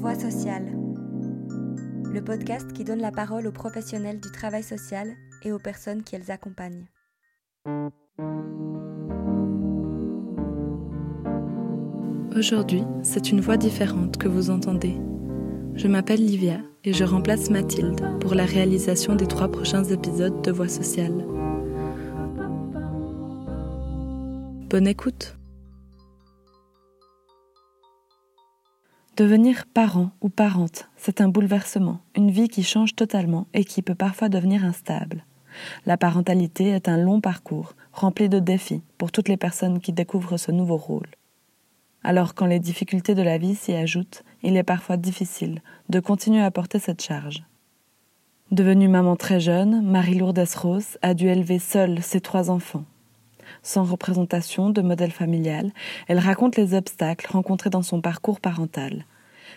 Voix sociale. Le podcast qui donne la parole aux professionnels du travail social et aux personnes qui les accompagnent. Aujourd'hui, c'est une voix différente que vous entendez. Je m'appelle Livia et je remplace Mathilde pour la réalisation des trois prochains épisodes de Voix sociale. Bonne écoute Devenir parent ou parente, c'est un bouleversement, une vie qui change totalement et qui peut parfois devenir instable. La parentalité est un long parcours, rempli de défis pour toutes les personnes qui découvrent ce nouveau rôle. Alors quand les difficultés de la vie s'y ajoutent, il est parfois difficile de continuer à porter cette charge. Devenue maman très jeune, Marie-Lourdes Rose a dû élever seule ses trois enfants. Sans représentation de modèle familial, elle raconte les obstacles rencontrés dans son parcours parental.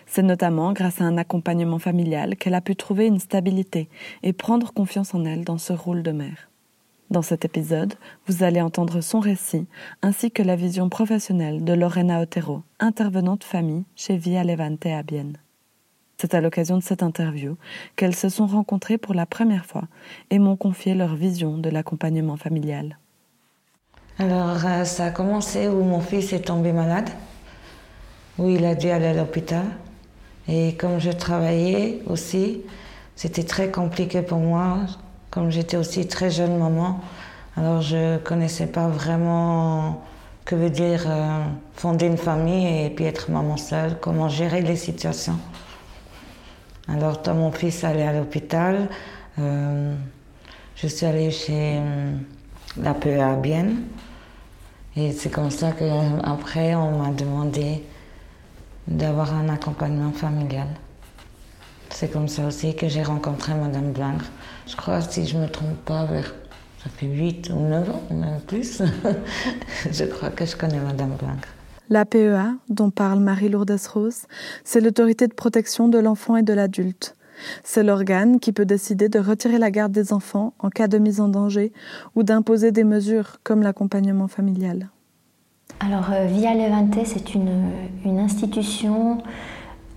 C'est notamment grâce à un accompagnement familial qu'elle a pu trouver une stabilité et prendre confiance en elle dans ce rôle de mère. Dans cet épisode, vous allez entendre son récit ainsi que la vision professionnelle de Lorena Otero, intervenante famille chez Via Levante à Bienne. C'est à l'occasion de cette interview qu'elles se sont rencontrées pour la première fois et m'ont confié leur vision de l'accompagnement familial. Alors, euh, ça a commencé où mon fils est tombé malade, où il a dû aller à l'hôpital. Et comme je travaillais aussi, c'était très compliqué pour moi, comme j'étais aussi très jeune maman. Alors, je connaissais pas vraiment que veut dire euh, fonder une famille et puis être maman seule, comment gérer les situations. Alors, quand mon fils allait à l'hôpital, euh, je suis allée chez la PEA Bienne. Et c'est comme ça qu'après, on m'a demandé d'avoir un accompagnement familial. C'est comme ça aussi que j'ai rencontré Madame Blingre. Je crois, si je ne me trompe pas, vers, ça fait 8 ou 9 ans, même plus. je crois que je connais Madame Blingre. La PEA, dont parle Marie-Lourdes Rose, c'est l'autorité de protection de l'enfant et de l'adulte. C'est l'organe qui peut décider de retirer la garde des enfants en cas de mise en danger ou d'imposer des mesures comme l'accompagnement familial. Alors, euh, Via Levante, c'est une, institution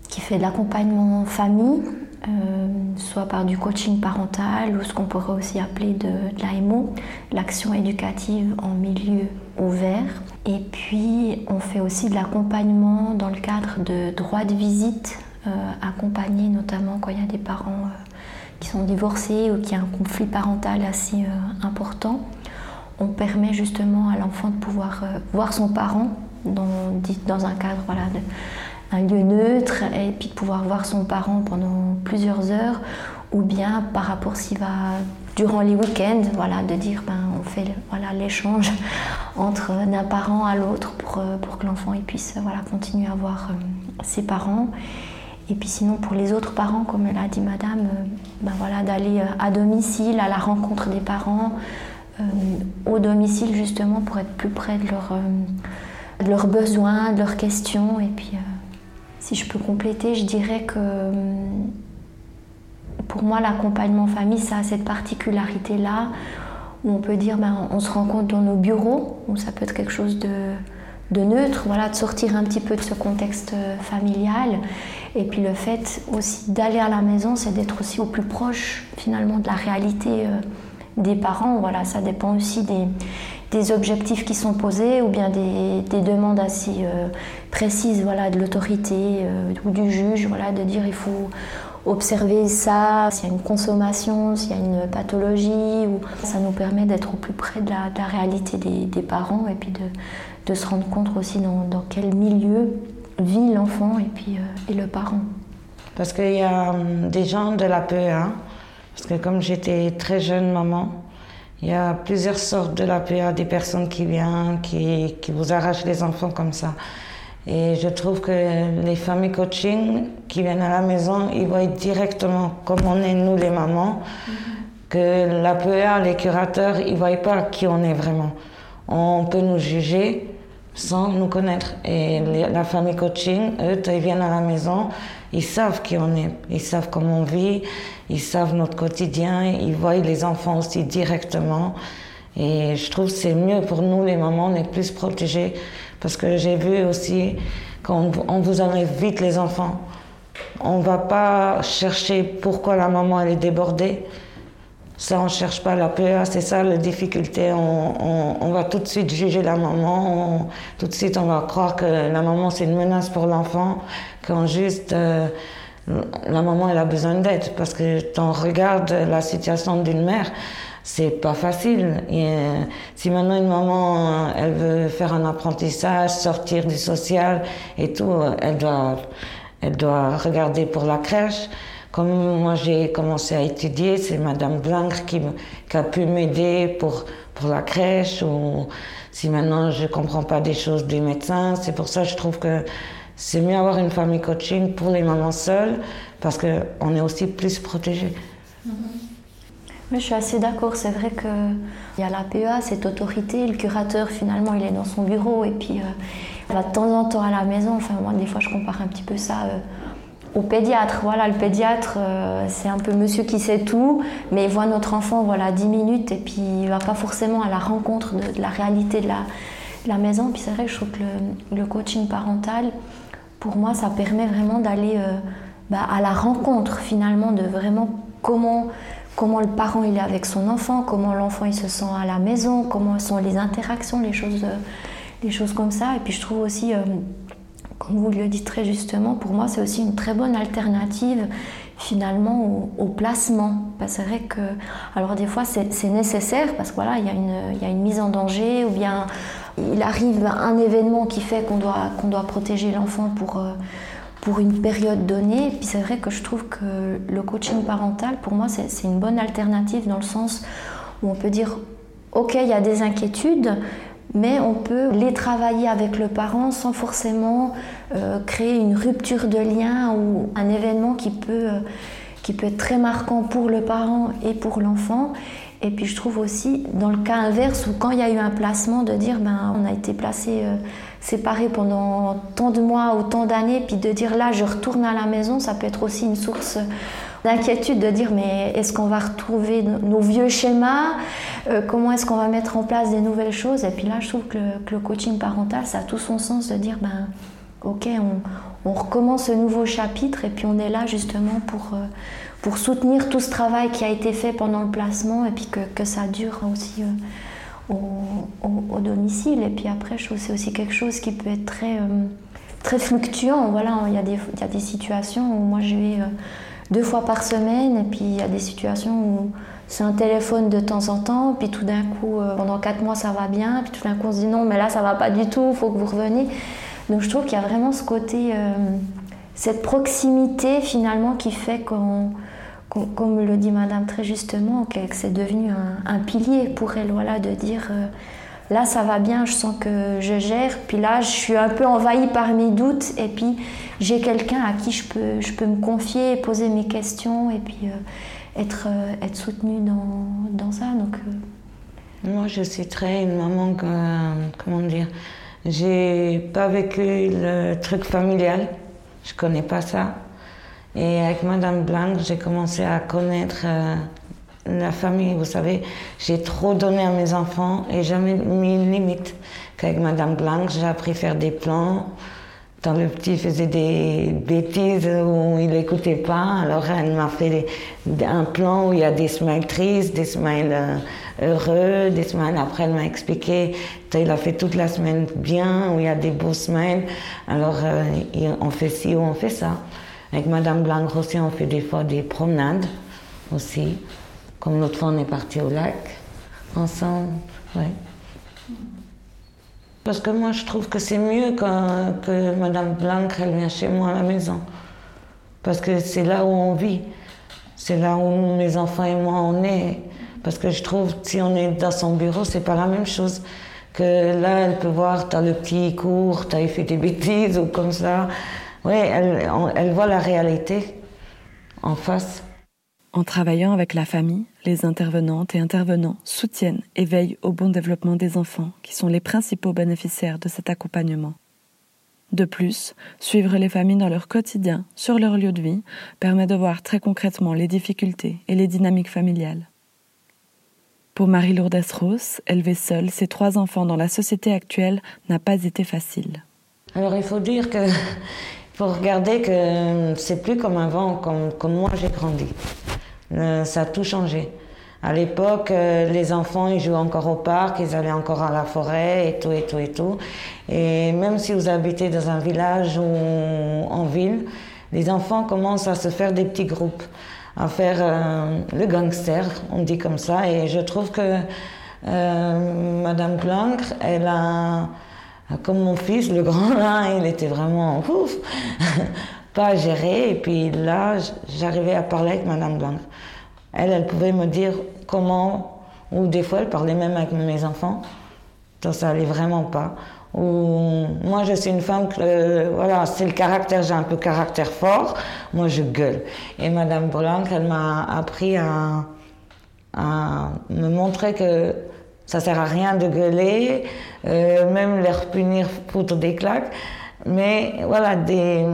qui fait de l'accompagnement famille, euh, soit par du coaching parental ou ce qu'on pourrait aussi appeler de, l'AMO, l'action éducative en milieu ouvert. Et puis, on fait aussi de l'accompagnement dans le cadre de droits de visite euh, accompagner notamment quand il y a des parents qui sont divorcés ou qui a un conflit parental assez important. On permet justement à l'enfant de pouvoir voir son parent dans, dans un cadre voilà, un lieu neutre et puis de pouvoir voir son parent pendant plusieurs heures ou bien par rapport s'il va durant les week-ends, voilà, de dire ben, on fait voilà l'échange entre d'un parent à l'autre pour, pour que l'enfant puisse voilà, continuer à voir ses parents. Et puis sinon, pour les autres parents, comme l'a dit madame, euh, ben voilà, d'aller euh, à domicile, à la rencontre des parents, euh, au domicile justement pour être plus près de, leur, de leurs besoins, de leurs questions. Et puis, si je peux compléter, je dirais que pour moi, l'accompagnement famille, ça a cette particularité-là où on peut dire, ben, on se rencontre dans nos bureaux, où ça peut être quelque chose de de neutre, voilà, de sortir un petit peu de ce contexte euh, familial. Et puis le fait aussi d'aller à la maison, c'est d'être aussi au plus proche finalement de la réalité euh, des parents. Voilà, ça dépend aussi des, objectifs qui sont posés ou bien des, demandes assez euh, précises voilà, de l'autorité ou du juge, voilà, de dire il faut observer ça, s'il y a une consommation, s'il y a une pathologie. Ça nous permet d'être au plus près de la, réalité des, parents et puis de, se rendre compte aussi dans, quel milieu vit l'enfant et puis euh, et le parent. Parce qu'il y a hum, des gens de la PEA, parce que comme j'étais très jeune maman, il y a plusieurs sortes de la PEA, des personnes qui viennent, qui, qui vous arrachent les enfants comme ça. Et je trouve que les familles coaching qui viennent à la maison, ils voient directement comme on est nous les mamans, que la PEA, les curateurs, ils ne voient pas qui on est vraiment. On peut nous juger sans nous connaître. Et la famille coaching, eux, ils viennent à la maison, ils savent qui on est, ils savent comment on vit, ils savent notre quotidien, ils voient les enfants aussi directement. Et je trouve que c'est mieux pour nous, les mamans, on est plus protégés parce que j'ai vu aussi qu'on on vous enlève vite les enfants. On ne va pas chercher pourquoi la maman elle est débordée. Ça, on ne cherche pas la PEA, c'est ça la difficulté. On, va tout de suite juger la maman, tout de suite on va croire que la maman c'est une menace pour l'enfant, quand juste euh, la maman elle a besoin d'aide. Parce que quand on regarde la situation d'une mère, c'est pas facile. Euh, si maintenant une maman elle veut faire un apprentissage, sortir du social et tout, elle doit, elle doit regarder pour la crèche. Comme moi j'ai commencé à étudier, c'est Madame Blanc qui, a pu m'aider pour, pour la crèche ou si maintenant je ne comprends pas des choses du médecin. C'est pour ça que je trouve que c'est mieux avoir une famille coaching pour les mamans seules parce qu'on est aussi plus protégé. Oui, je suis assez d'accord. C'est vrai qu'il y a la PEA, cette autorité. Le curateur, finalement, il est dans son bureau et puis euh, il va de temps en temps à la maison. Enfin, moi, des fois, je compare un petit peu ça. Euh, au pédiatre. Voilà, le pédiatre, euh, c'est un peu monsieur qui sait tout, mais il voit notre enfant voilà, 10 minutes et puis il va pas forcément à la rencontre de, la réalité de la, la maison. Puis c'est vrai je trouve que le, coaching parental, pour moi, ça permet vraiment d'aller euh, bah, à la rencontre finalement de vraiment comment, comment le parent il est avec son enfant, comment l'enfant il se sent à la maison, comment sont les interactions, les choses, euh, les choses comme ça. Et puis je trouve aussi comme vous le dites très justement, pour moi, c'est aussi une très bonne alternative finalement au, placement. Que c'est vrai que, alors des fois, c'est nécessaire parce que voilà, il y, a une, mise en danger ou bien il arrive un événement qui fait qu'on doit, protéger l'enfant pour, euh, pour une période donnée. Puis c'est vrai que je trouve que le coaching parental, pour moi, c'est une bonne alternative dans le sens où on peut dire, ok, il y a des inquiétudes, mais on peut les travailler avec le parent sans forcément euh, créer une rupture de lien ou un événement qui peut, euh, qui peut être très marquant pour le parent et pour l'enfant. Et puis je trouve aussi, dans le cas inverse, où quand il y a eu un placement, de dire ben, on a été placé euh, séparés pendant tant de mois ou tant d'années, puis de dire là je retourne à la maison, ça peut être aussi une source d'inquiétude de dire mais est-ce qu'on va retrouver nos vieux schémas? Euh, Comment est-ce qu'on va mettre en place des nouvelles choses? Et puis là, je trouve que le, coaching parental, ça a tout son sens de dire ben ok, on, recommence ce nouveau chapitre et puis on est là justement pour, euh, pour soutenir tout ce travail qui a été fait pendant le placement et puis que, que ça dure aussi. Euh, au, domicile. Et puis après, je trouve que c'est aussi quelque chose qui peut être très, très fluctuant. Voilà, il y, a des, il y a des situations où moi je vais deux fois par semaine. Et puis il y a des situations où c'est un téléphone de temps en temps, puis tout d'un coup, euh, pendant quatre mois, ça va bien, puis tout d'un coup, on se dit non, mais là, ça va pas du tout, il faut que vous reveniez. Donc je trouve qu'il y a vraiment ce côté, euh, cette proximité finalement qui fait qu'on, comme le dit Madame très justement, que c'est devenu un, pilier pour elle, voilà, de dire euh, là ça va bien, je sens que je gère, puis là je suis un peu envahie par mes doutes, et puis j'ai quelqu'un à qui je peux, je peux me confier, poser mes questions, et puis euh, être, euh, être soutenue dans, dans ça. Donc, euh. Moi je suis très une maman, comment dire, j'ai pas vécu le truc familial, je connais pas ça. Et avec Madame Blanc, j'ai commencé à connaître la famille, vous savez, j'ai trop donné à mes enfants et jamais mis une limite. Qu'avec Madame Blanc, j'ai appris à faire des plans. Quand le petit faisait des bêtises où il n'écoutait pas, alors elle m'a fait un plan où il y a des smiles tristes, des smiles euh, heureux, des smiles. Après, elle m'a expliqué, il a fait toute la semaine bien, où il y a des beaux smiles. Alors, euh, on fait ci ou on fait ça. Avec Madame Blanc aussi, on fait des fois des promenades aussi. Comme l'autre fois, on est parti au lac ensemble. Ouais. Parce que moi, je trouve que c'est mieux quand, que Madame Blanc, elle vient chez moi à la maison. Parce que c'est là où on vit. C'est là où mes enfants et moi, on est. Parce que je trouve, si on est dans son bureau, c'est pas la même chose. Que là, elle peut voir, t'as le petit cours, t'as fait des bêtises ou comme ça. Oui, elle, elle voit la réalité en face. En travaillant avec la famille, les intervenantes et intervenants soutiennent et veillent au bon développement des enfants, qui sont les principaux bénéficiaires de cet accompagnement. De plus, suivre les familles dans leur quotidien, sur leur lieu de vie, permet de voir très concrètement les difficultés et les dynamiques familiales. Pour Marie-Lourdes Ross, élever seule ses trois enfants dans la société actuelle n'a pas été facile. Alors il faut dire que faut regarder que c'est plus comme avant, comme, comme moi j'ai grandi. Euh, ça a tout changé. À l'époque, euh, les enfants, ils jouaient encore au parc, ils allaient encore à la forêt et tout, et tout, et tout. Et même si vous habitez dans un village ou en ville, les enfants commencent à se faire des petits groupes, à faire euh, le gangster, on dit comme ça. Et je trouve que Madame Blanc, elle a, comme mon fils, le grand là, il était vraiment ouf, pas à gérer. Et puis là, j'arrivais à parler avec Madame Blanc. Elle, elle pouvait me dire comment, ou des fois, elle parlait même avec mes enfants. Ça, ça allait vraiment pas. Ou moi, je suis une femme que, voilà, c'est le caractère, j'ai un peu caractère fort. Moi, je gueule. Et Madame Blanc, elle m'a appris à, me montrer que ça sert à rien de gueuler, euh, même les punir pour des claques. Mais voilà, des,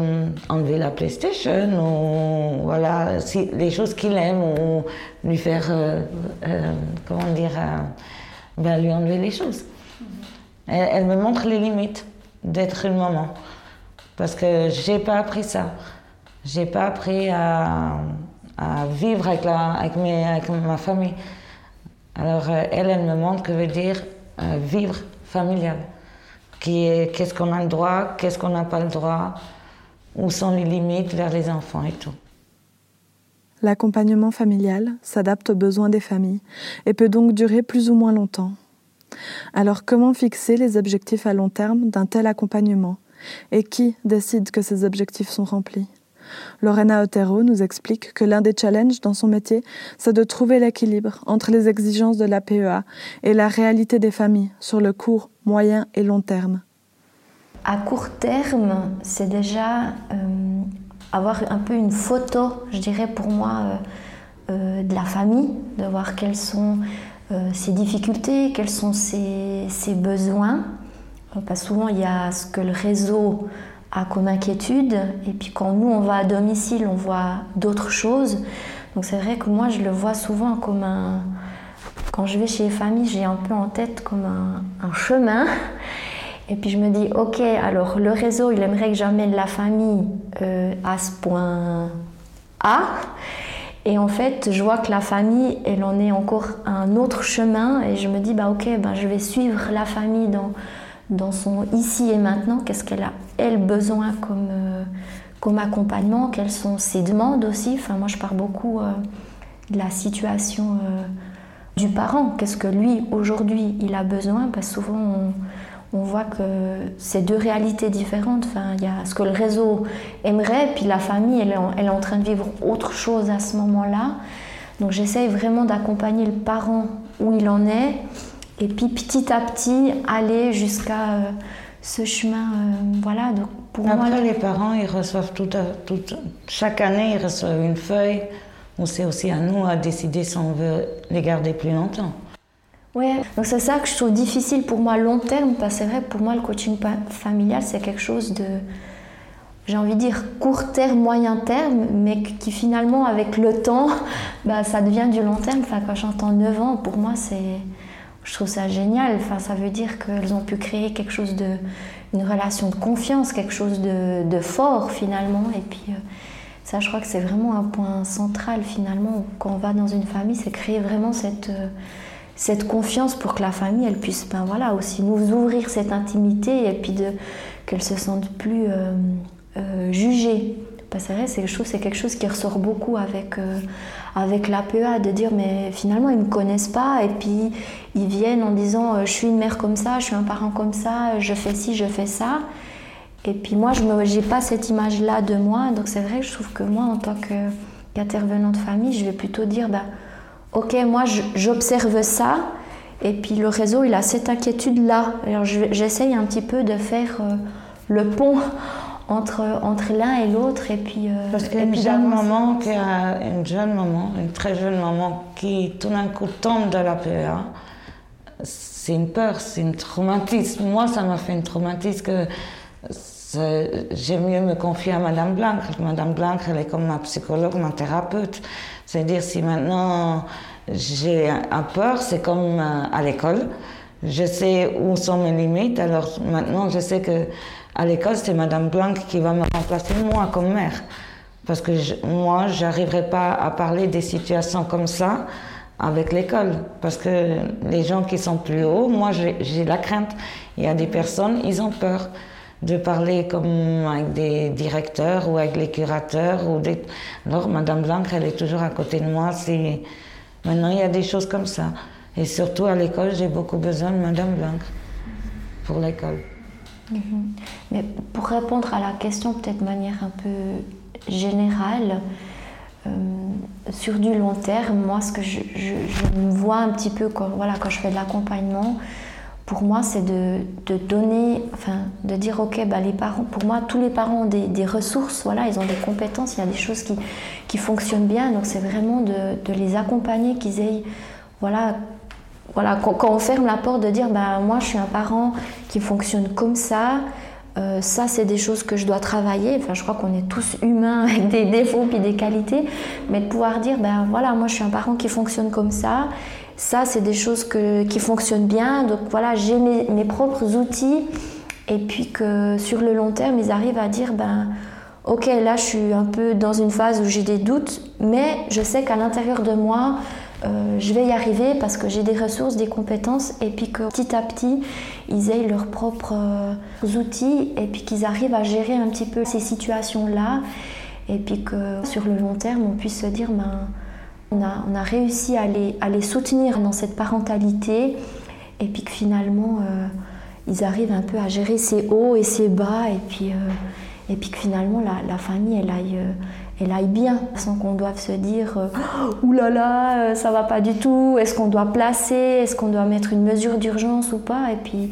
enlever la PlayStation ou voilà, les choses qu'il aime ou lui faire, euh, euh, comment dire, euh, ben, lui enlever les choses. Elle, me montre les limites d'être une maman. Parce que j'ai pas appris ça. J'ai pas appris à, vivre avec, la, avec, ma famille. Alors elle, elle me montre que veut dire vivre familial qu'est-ce qu'on a le droit, qu'est-ce qu'on n'a pas le droit, où sont les limites vers les enfants et tout. L'accompagnement familial s'adapte aux besoins des familles et peut donc durer plus ou moins longtemps. Alors comment fixer les objectifs à long terme d'un tel accompagnement? Et qui décide que ces objectifs sont remplis? Lorena Otero nous explique que l'un des challenges dans son métier, c'est de trouver l'équilibre entre les exigences de la PEA et la réalité des familles sur le court, moyen et long terme. À court terme, c'est déjà euh, avoir un peu une photo, je dirais pour moi, euh, euh, de la famille, de voir quelles sont ses difficultés, quels sont ses, ses besoins. Que souvent, il y a ce que le réseau comme inquiétude. Et puis quand nous, on va à domicile, on voit d'autres choses. Donc c'est vrai que moi, je le vois souvent comme un... Quand je vais chez les familles, j'ai un peu en tête comme un, un, chemin. Et puis je me dis, ok, alors le réseau, il aimerait que j'amène la famille euh, à ce point A. Et en fait, je vois que la famille, elle en est encore un autre chemin. Et je me dis, bah ok, ben, je vais suivre la famille dans dans son ici et maintenant, qu'est-ce qu'elle a, elle, besoin comme, euh, comme accompagnement, quelles sont ses demandes aussi. Enfin, moi, je parle beaucoup euh, de la situation euh, du parent. Qu'est-ce que lui, aujourd'hui, il a besoin? Parce que souvent, on, voit que c'est deux réalités différentes. Enfin, il y a ce que le réseau aimerait, puis la famille, est en, elle est en train de vivre autre chose à ce moment-là. Donc, j'essaye vraiment d'accompagner le parent où il en est et puis petit à petit aller jusqu'à euh, ce chemin. Euh, voilà, donc pour Après, moi, les parents, ils reçoivent tout, tout, chaque année, ils reçoivent une feuille où c'est aussi à nous à décider si on veut les garder plus longtemps. Oui, donc c'est ça que je trouve difficile pour moi long terme, parce que c'est vrai, pour moi, le coaching familial, c'est quelque chose de, j'ai envie de dire, court terme, moyen terme, mais qui finalement, avec le temps, bah, ça devient du long terme. Enfin, quand j'entends 9 ans, pour moi, c'est je trouve ça génial. Enfin, ça veut dire qu'elles ont pu créer quelque chose de, une relation de confiance, quelque chose de, de fort finalement. Et puis euh, ça, je crois que c'est vraiment un point central finalement quand on va dans une famille, c'est créer vraiment cette euh, cette confiance pour que la famille, elle puisse, ben voilà, aussi nous ouvrir cette intimité et puis qu'elle se sente plus euh, jugée. C'est quelque chose, c'est quelque chose qui ressort beaucoup avec euh, l'APA, de dire mais finalement ils ne me connaissent pas et puis ils viennent en disant euh, je suis une mère comme ça, je suis un parent comme ça, je fais ci, je fais ça. Et puis moi, je n'ai pas cette image-là de moi, donc c'est vrai que je trouve que moi, en tant qu'intervenant de famille, je vais plutôt dire, bah, ok, moi j'observe ça, et puis le réseau, il a cette inquiétude-là. Alors j'essaye un petit peu de faire euh, le pont entre, entre l'un et l'autre. Et puis, euh, Parce qu'une jeune maman, qui a une jeune maman, une très jeune maman, qui tout d'un coup tombe dans la PEA, c'est une peur, c'est un traumatisme. Moi, ça m'a fait un traumatisme que j'aime mieux me confier à Madame Blanc. Madame Blanc, elle est comme ma psychologue, ma thérapeute. C'est-à-dire, si maintenant j'ai un peur, c'est comme à l'école. je sais où sont mes limites. Alors maintenant, je sais que à l'école, c'est Madame Blanc qui va me remplacer moi comme mère. Parce que moi, je n'arriverai pas à parler des situations comme ça avec l'école. Parce que les gens qui sont plus hauts, moi, j'ai la crainte. Il y a des personnes, ils ont peur de parler comme avec des directeurs ou avec les curateurs. Ou des... Alors, Madame Blanc, elle est toujours à côté de moi. Maintenant, il y a des choses comme ça. Et surtout à l'école, j'ai beaucoup besoin de Madame Blanc pour l'école. Mhm. Mais pour répondre à la question peut-être de manière un peu générale, euh, sur du long terme, moi ce que je, me vois un petit peu quand, voilà, quand je fais de l'accompagnement, pour moi c'est de, de, donner, enfin de dire ok, bah, les parents, pour moi tous les parents ont des, des, ressources, voilà, ils ont des compétences, il y a des choses qui, qui fonctionnent bien, donc c'est vraiment de, de, les accompagner, qu'ils aient voilà, voilà, quand, on ferme la porte, de dire bah, moi je suis un parent qui fonctionne comme ça, euh, ça c'est des choses que je dois travailler. Enfin, je crois qu'on est tous humains avec des défauts puis des qualités, mais de pouvoir dire ben voilà, moi je suis un parent qui fonctionne comme ça. Ça c'est des choses qui fonctionnent bien. Donc voilà, j'ai mes, mes, propres outils et puis que sur le long terme ils arrivent à dire ben ok là je suis un peu dans une phase où j'ai des doutes, mais je sais qu'à l'intérieur de moi euh, je vais y arriver parce que j'ai des ressources, des compétences, et puis que petit à petit, ils aient leurs propres euh, outils, et puis qu'ils arrivent à gérer un petit peu ces situations-là, et puis que sur le long terme, on puisse se dire, ben, on, a, on a réussi à les, à les, soutenir dans cette parentalité, et puis que finalement, euh, ils arrivent un peu à gérer ces hauts et ces bas, et puis, et puis que finalement, la, famille, elle aille elle aille bien, sans qu'on doive se dire oh, là là, euh, ça va pas du tout, est-ce qu'on doit placer, est-ce qu'on doit mettre une mesure d'urgence ou pas? Et puis,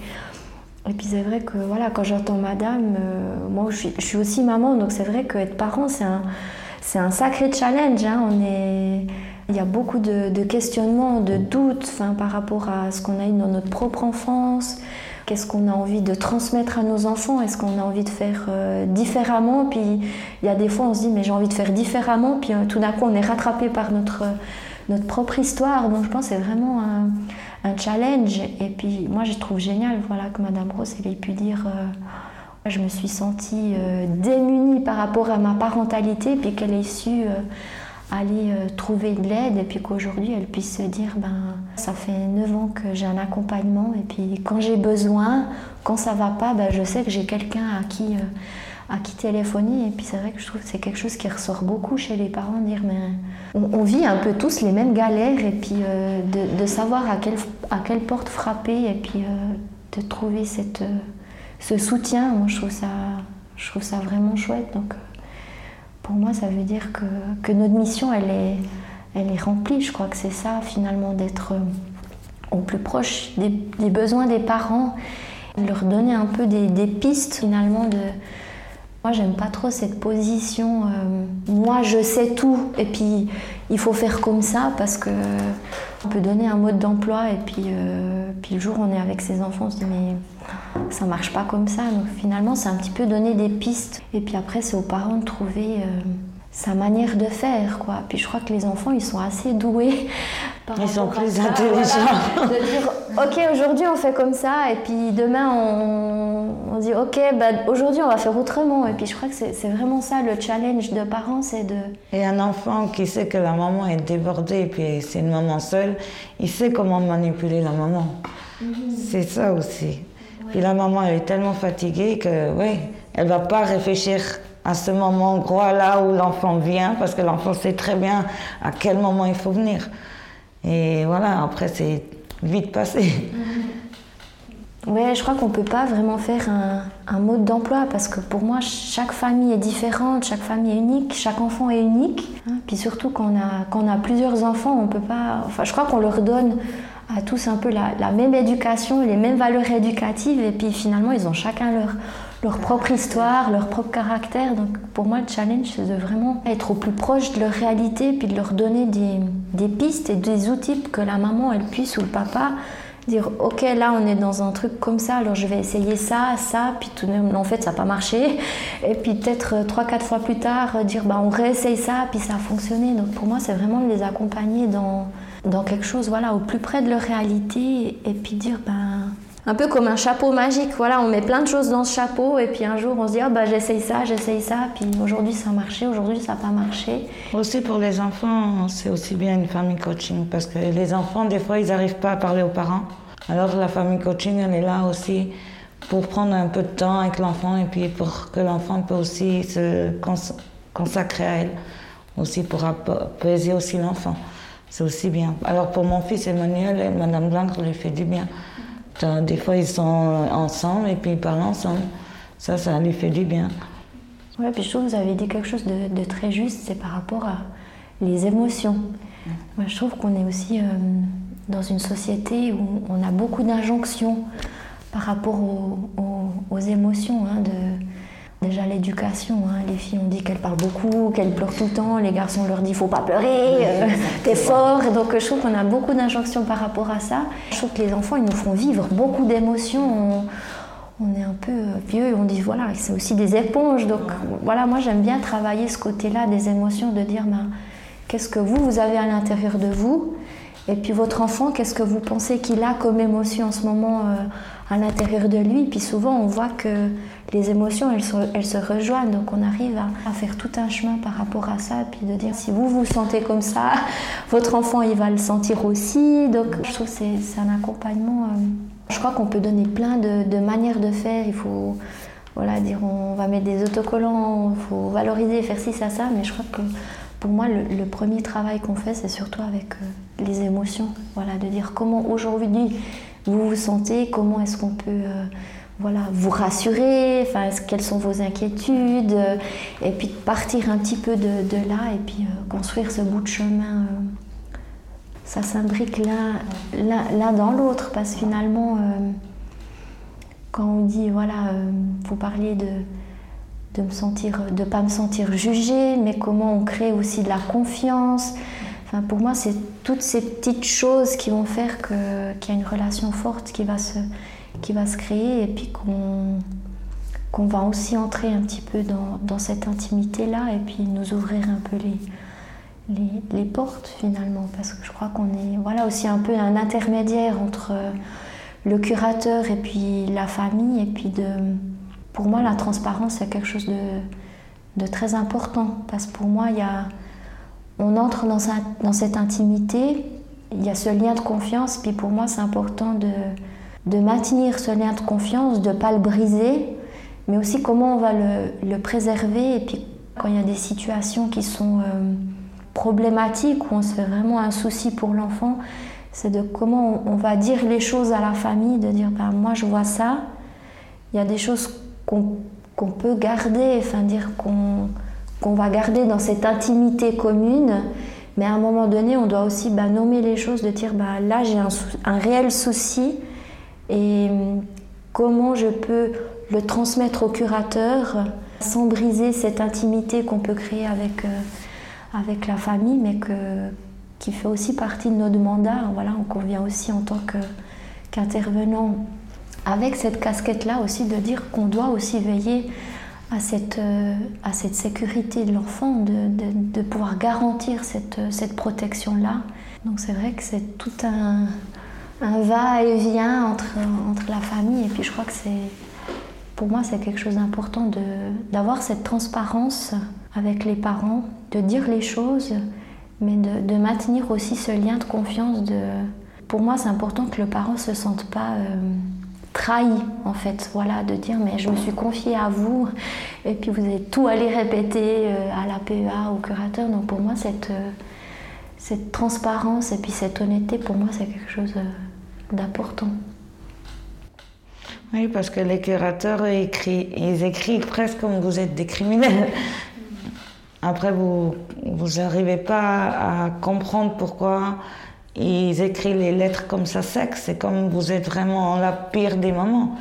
et puis c'est vrai que voilà, quand j'entends madame, euh, moi je suis, aussi maman, donc c'est vrai qu'être parent, c'est un, c'est un sacré challenge. Hein. Il y a beaucoup de, de questionnements, de doutes par rapport à ce qu'on a eu dans notre propre enfance. Qu'est-ce qu'on a envie de transmettre à nos enfants? Est-ce qu'on a envie de faire euh, différemment? Puis il y a des fois on se dit mais j'ai envie de faire différemment, puis euh, tout d'un coup on est rattrapé par notre, notre propre histoire. Donc je pense que c'est vraiment un, challenge. Et puis moi je trouve génial voilà, que Madame Rose ait pu dire euh, je me suis sentie démunie par rapport à ma parentalité, puis qu'elle ait su aller euh, trouver de l'aide et puis qu'aujourd'hui elle puisse se dire ben ça fait 9 ans que j'ai un accompagnement et puis quand j'ai besoin, quand ça va pas, ben, je sais que j'ai quelqu'un à qui euh, à qui téléphoner et puis c'est vrai que je trouve que c'est quelque chose qui ressort beaucoup chez les parents dire mais on, vit un peu tous les mêmes galères et puis euh, de, savoir à quelle, à quelle porte frapper et puis de trouver cette, ce soutien moi je trouve ça je trouve ça vraiment chouette donc pour moi, ça veut dire que, que, notre mission, elle est, elle est remplie. Je crois que c'est ça, finalement, d'être euh, au plus proche des, des, besoins des parents, leur donner un peu des, des pistes, finalement, de... Moi, j'aime pas trop cette position. Euh, moi, je sais tout, et puis il faut faire comme ça parce que on peut donner un mode d'emploi et puis, euh, puis le jour où on est avec ses enfants, on se dit mais ça marche pas comme ça. Donc finalement, c'est un petit peu donner des pistes. Et puis après, c'est aux parents de trouver euh, sa manière de faire. Quoi. Puis je crois que les enfants, ils sont assez doués. ils sont plus intelligents. de dire, ok, aujourd'hui on fait comme ça, et puis demain on, on dit, ok, bah, aujourd'hui on va faire autrement. Et puis je crois que c'est vraiment ça le challenge de parents, c'est de... Et un enfant qui sait que la maman est débordée, et puis c'est une maman seule, il sait comment manipuler la maman. Mhm. C'est ça aussi. Puis la maman, elle est tellement fatiguée que, oui, elle va pas réfléchir à ce moment gros là où l'enfant vient, parce que l'enfant sait très bien à quel moment il faut venir. Et voilà, après, c'est vite passé. Oui, je crois qu'on ne peut pas vraiment faire un, mode d'emploi parce que pour moi, chaque famille est différente, chaque famille est unique, chaque enfant est unique. Hein. Puis surtout, quand on, a, a plusieurs enfants, on peut pas. Enfin, je crois qu'on leur donne à tous un peu la, même éducation, les mêmes valeurs éducatives, et puis finalement, ils ont chacun leur, leur propre histoire, leur propre caractère. Donc pour moi, le challenge, c'est de vraiment être au plus proche de leur réalité, puis de leur donner des, des pistes et des outils que la maman, elle puisse, ou le papa, dire ok là on est dans un truc comme ça alors je vais essayer ça ça puis tout en fait ça n'a pas marché et puis peut-être euh, trois quatre fois plus tard euh, dire bah on réessaye ça puis ça a fonctionné donc pour moi c'est vraiment de les accompagner dans dans quelque chose voilà au plus près de leur réalité et puis dire ben un peu comme un chapeau magique. Voilà, on met plein de choses dans ce chapeau et puis un jour on se dit oh, bah j'essaye ça, j'essaye ça, puis aujourd'hui ça a marché, aujourd'hui ça n'a pas marché. Aussi pour les enfants, c'est aussi bien une famille coaching parce que les enfants des fois ils n'arrivent pas à parler aux parents. Alors la famille coaching elle est là aussi pour prendre un peu de temps avec l'enfant et puis pour que l'enfant peut aussi se consacrer à elle, aussi pour apaiser aussi l'enfant. C'est aussi bien. Alors pour mon fils Emmanuel, Madame Blanc lui fait du bien. Des fois, ils sont ensemble et puis ils parlent ensemble. Ça, ça lui fait du bien. Oui, puis je trouve que vous avez dit quelque chose de, très juste, c'est par rapport à les émotions. Moi, je trouve qu'on est aussi euh, dans une société où on a beaucoup d'injonctions par rapport aux, émotions, hein, Déjà l'éducation, hein. les filles on dit qu'elles parlent beaucoup, qu'elles pleurent tout le temps, les garçons leur disent faut pas pleurer, euh, t'es fort. Donc je trouve qu'on a beaucoup d'injonctions par rapport à ça. Je trouve que les enfants ils nous font vivre beaucoup d'émotions. On, est un peu vieux et on dit voilà c'est aussi des éponges. Donc voilà moi j'aime bien travailler ce côté-là des émotions, de dire ben, qu'est-ce que vous vous avez à l'intérieur de vous? Et puis votre enfant qu'est-ce que vous pensez qu'il a comme émotion en ce moment euh, à l'intérieur de lui. Puis souvent on voit que les émotions, elles se, rejoignent. Donc on arrive à, faire tout un chemin par rapport à ça. Puis de dire, si vous vous sentez comme ça, votre enfant, il va le sentir aussi. Donc je trouve que c'est un accompagnement. Euh, je crois qu'on peut donner plein de, manières de faire. Il faut voilà, dire on va mettre des autocollants, il faut valoriser, faire ci, ça, ça. Mais je crois que pour moi, le, premier travail qu'on fait, c'est surtout avec euh, les émotions. Voilà, de dire comment aujourd'hui vous vous sentez, comment est-ce qu'on peut... Euh, voilà, vous rassurer, enfin, quelles sont vos inquiétudes, euh, et puis partir un petit peu de, là et puis euh, construire ce bout de chemin. Ça s'imbrique l'un dans l'autre parce que finalement, quand on dit, voilà, vous parliez de de me sentir, de pas me sentir jugée, mais comment on crée aussi de la confiance. Pour moi, c'est toutes ces petites choses qui vont faire qu'il y a une relation forte qui va se, qui va se créer et puis qu'on qu'on va aussi entrer un petit peu dans, cette intimité-là et puis nous ouvrir un peu les, les, les, portes finalement. Parce que je crois qu'on est voilà aussi un peu un intermédiaire entre le curateur et puis la famille et puis de pour moi la transparence c'est quelque chose de, de, très important. Parce que pour moi il y a on entre dans, cette intimité il y a ce lien de confiance puis pour moi c'est important de de maintenir ce lien de confiance, de ne pas le briser, mais aussi comment on va le, préserver. Et puis quand il y a des situations qui sont euh, problématiques, où on se fait vraiment un souci pour l'enfant, c'est de comment on, va dire les choses à la famille, de dire ben, moi je vois ça, il y a des choses qu'on peut garder, enfin dire qu'on va garder dans cette intimité commune. Mais à un moment donné, on doit aussi ben, nommer les choses, de dire ben, là j'ai un, réel souci, et hum, comment je peux le transmettre au curateur sans briser cette intimité qu'on peut créer avec, euh, avec la famille, mais que, qui fait aussi partie de notre mandat. Voilà, on convient aussi en tant qu'intervenant avec cette casquette-là aussi de dire qu'on doit aussi veiller à cette, euh, à cette sécurité de l'enfant, de, de, pouvoir garantir cette, cette protection-là. Donc c'est vrai que c'est tout un, un va-et-vient entre, entre la famille. Et puis je crois que c'est, pour moi, c'est quelque chose d'important d'avoir cette transparence avec les parents, de dire les choses, mais de, de, maintenir aussi ce lien de confiance. De... Pour moi, c'est important que le parent ne se sente pas euh, trahi, en fait. Voilà, de dire, mais je me suis confiée à vous, et puis vous avez tout allé répéter euh, à la PEA, au curateur. Donc pour moi, cette, euh, cette transparence et puis cette honnêteté, pour moi, c'est quelque chose d'important. Oui, parce que les curateurs, ils écrivent presque comme vous êtes des criminels. Après, vous n'arrivez pas à comprendre pourquoi ils écrivent les lettres comme ça sec. C'est comme vous êtes vraiment la pire des moments.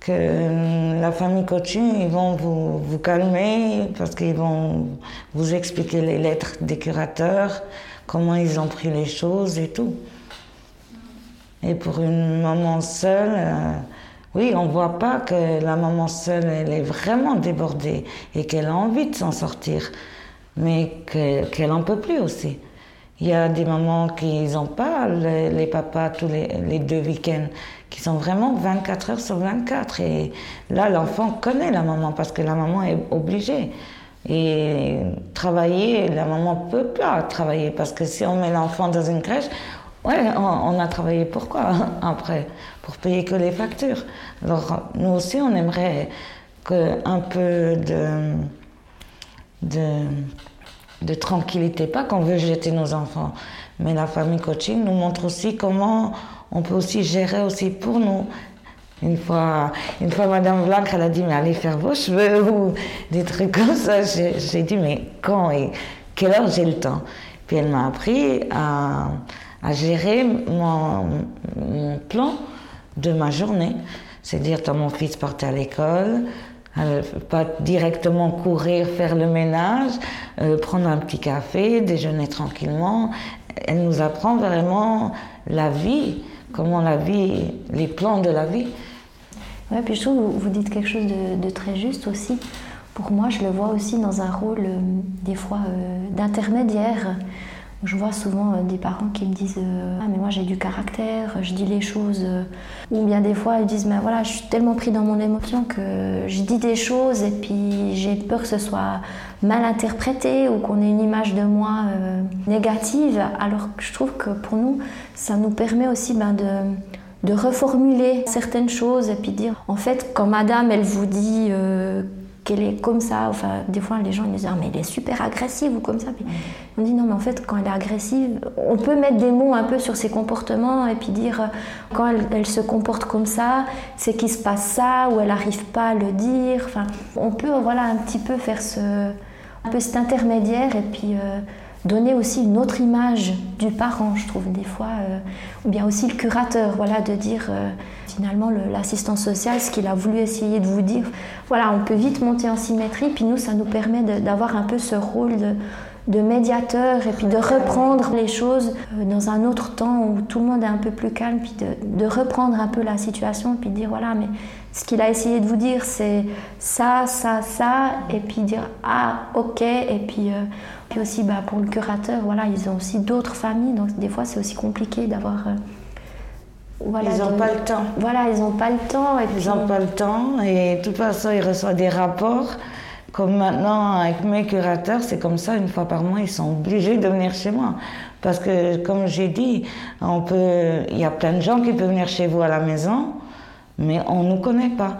Que la famille coaching, ils vont vous, calmer parce qu'ils vont vous expliquer les lettres des curateurs, comment ils ont pris les choses et tout. Et pour une maman seule, euh, oui, on ne voit pas que la maman seule, elle est vraiment débordée et qu'elle a envie de s'en sortir, mais qu'elle n'en peut plus aussi. Il y a des mamans qui n'ont pas les, papas tous les, deux week-ends, qui sont vraiment 24 heures sur 24. Et là, l'enfant connaît la maman parce que la maman est obligée. Et travailler, la maman peut pas travailler parce que si on met l'enfant dans une crèche, ouais, on, a travaillé pourquoi après? Pour payer que les factures. Alors nous aussi, on aimerait que un peu de, de, de tranquillité, pas qu'on veut jeter nos enfants, mais la famille coaching nous montre aussi comment on peut aussi gérer aussi pour nous une fois, une fois, Madame Blanc, elle a dit, mais allez faire vos cheveux ou des trucs comme ça. J'ai dit, mais quand et quelle heure j'ai le temps? Puis elle m'a appris à, gérer mon, plan de ma journée. C'est-à-dire, quand mon fils partait à l'école, pas directement courir, faire le ménage, euh, prendre un petit café, déjeuner tranquillement. Elle nous apprend vraiment la vie, comment la vie, les plans de la vie. Ouais, puis je trouve que vous dites quelque chose de, très juste aussi. Pour moi, je le vois aussi dans un rôle, euh, des fois, euh, d'intermédiaire. Je vois souvent euh, des parents qui me disent Ah, mais moi j'ai du caractère, je dis les choses. Ou bien des fois, ils disent Mais voilà, je suis tellement pris dans mon émotion que je dis des choses et puis j'ai peur que ce soit mal interprété ou qu'on ait une image de moi négative. Alors que je trouve que pour nous, ça nous permet aussi ben, de de reformuler certaines choses et puis dire, en fait, quand madame, elle vous dit euh, qu'elle est comme ça, enfin, des fois, les gens ils disent, ah, mais elle est super agressive ou comme ça. Puis on dit, non, mais en fait, quand elle est agressive, on peut mettre des mots un peu sur ses comportements et puis dire, quand elle, se comporte comme ça, c'est qu'il se passe ça ou elle n'arrive pas à le dire. Enfin, on peut, voilà, un petit peu faire ce, un peu cet intermédiaire et puis... Euh, donner aussi une autre image du parent, je trouve, des fois, euh, ou bien aussi le curateur, voilà, de dire euh, finalement l'assistant social, ce qu'il a voulu essayer de vous dire. Voilà, on peut vite monter en symétrie, puis nous, ça nous permet d'avoir un peu ce rôle de, médiateur et puis de reprendre les choses euh, dans un autre temps où tout le monde est un peu plus calme, puis de, de reprendre un peu la situation, puis de dire voilà, mais ce qu'il a essayé de vous dire, c'est ça, ça, ça, et puis dire ah, ok, et puis puis aussi, bah, pour le curateur, voilà, ils ont aussi d'autres familles, donc des fois c'est aussi compliqué d'avoir. Euh, voilà, ils n'ont pas le temps. Voilà, ils n'ont pas le temps. Et ils n'ont pas le temps, et de toute façon, ils reçoivent des rapports. Comme maintenant, avec mes curateurs, c'est comme ça, une fois par mois, ils sont obligés de venir chez moi. Parce que, comme j'ai dit, on peut, il y a plein de gens qui peuvent venir chez vous à la maison, mais on ne nous connaît pas.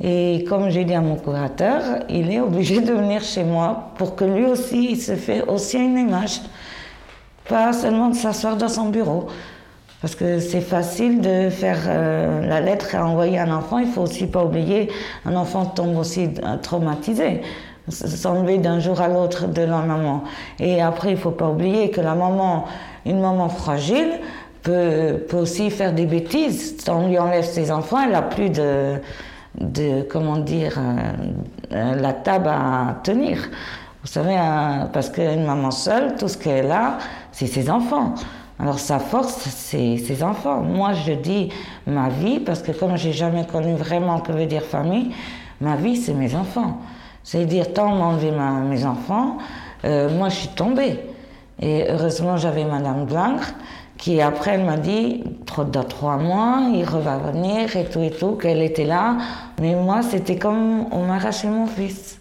Et comme j'ai dit à mon curateur, il est obligé de venir chez moi pour que lui aussi, il se fait aussi une image. Pas seulement de s'asseoir dans son bureau. Parce que c'est facile de faire euh, la lettre à envoyer un enfant. Il faut aussi pas oublier, un enfant tombe aussi euh, traumatisé. S'enlever d'un jour à l'autre de la maman. Et après, il faut pas oublier que la maman, une maman fragile, peut, peut aussi faire des bêtises. On lui enlève ses enfants, elle a plus de de, comment dire, euh, la table à tenir. Vous savez, euh, parce qu'une maman seule, tout ce qu'elle a, c'est ses enfants. Alors sa force, c'est ses enfants. Moi, je dis ma vie, parce que comme j'ai jamais connu vraiment que veut dire famille, ma vie, c'est mes enfants. C'est dire, tant m'a enlevé mes enfants, euh, moi, je suis tombée. Et heureusement, j'avais Madame Blanc, qui après m'a dit, dans trois mois, il va venir et tout et tout, qu'elle était là. Mais moi, c'était comme on m'arrachait mon fils.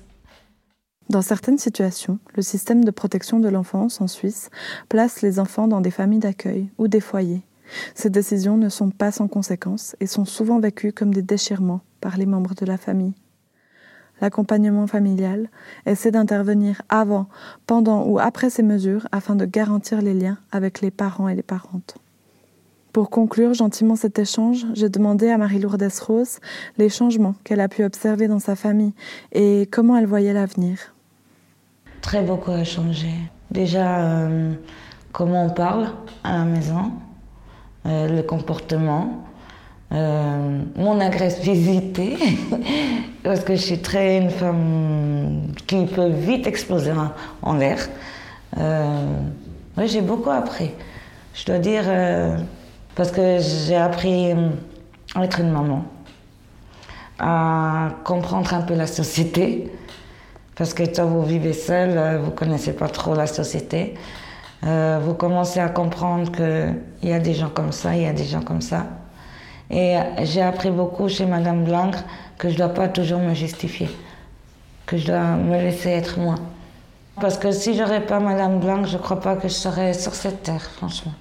Dans certaines situations, le système de protection de l'enfance en Suisse place les enfants dans des familles d'accueil ou des foyers. Ces décisions ne sont pas sans conséquences et sont souvent vécues comme des déchirements par les membres de la famille l'accompagnement familial essaie d'intervenir avant, pendant ou après ces mesures afin de garantir les liens avec les parents et les parentes. Pour conclure gentiment cet échange, j'ai demandé à Marie-Lourdes Rose les changements qu'elle a pu observer dans sa famille et comment elle voyait l'avenir. Très beaucoup a changé. Déjà, euh, comment on parle à la maison, euh, le comportement, euh, mon agressivité, parce que je suis très une femme qui peut vite exploser en, l'air. Euh, oui, j'ai beaucoup appris. Je dois dire, euh, parce que j'ai appris à être une maman, à comprendre un peu la société, parce que quand vous vivez seul, vous ne connaissez pas trop la société. vous commencez à comprendre qu'il y a des gens comme ça, il y a des gens comme ça. Et j'ai appris beaucoup chez Madame Blanc que je ne dois pas toujours me justifier, que je dois me laisser être moi. Parce que si j'aurais pas Madame Blanc, je ne crois pas que je serais sur cette terre, franchement.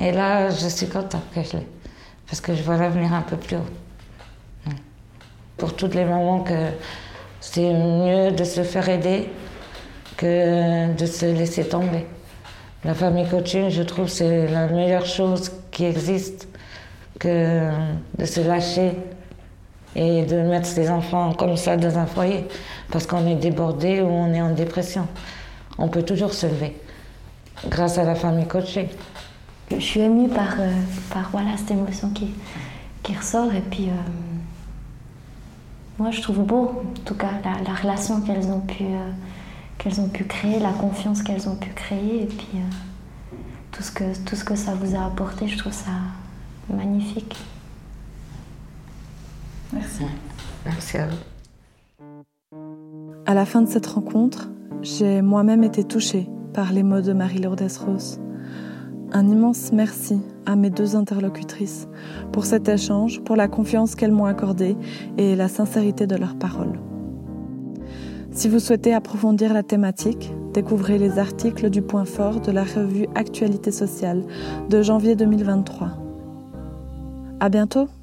Et là, je suis contente que je l'ai, parce que je vois l'avenir un peu plus haut. Pour toutes les mamans que c'est mieux de se faire aider que de se laisser tomber. La famille coaching, je trouve, c'est la meilleure chose qui existe que de se lâcher et de mettre ses enfants comme ça dans un foyer parce qu'on est débordé ou on est en dépression. On peut toujours se lever grâce à la famille coachée. Je suis émue par, euh, par voilà, cette émotion qui, qui ressort et puis euh, moi je trouve beau en tout cas la, relation qu'elles ont pu euh, qu'elles ont pu créer, la confiance qu'elles ont pu créer et puis tout, ce que, tout ce que ça vous a apporté, je trouve ça magnifique. Merci. Merci à vous. À la fin de cette rencontre, j'ai moi-même été touchée par les mots de Marie-Lourdes Rose. Un immense merci à mes deux interlocutrices pour cet échange, pour la confiance qu'elles m'ont accordée et la sincérité de leurs paroles. Si vous souhaitez approfondir la thématique, découvrez les articles du point fort de la revue Actualité sociale de janvier 2023. À bientôt!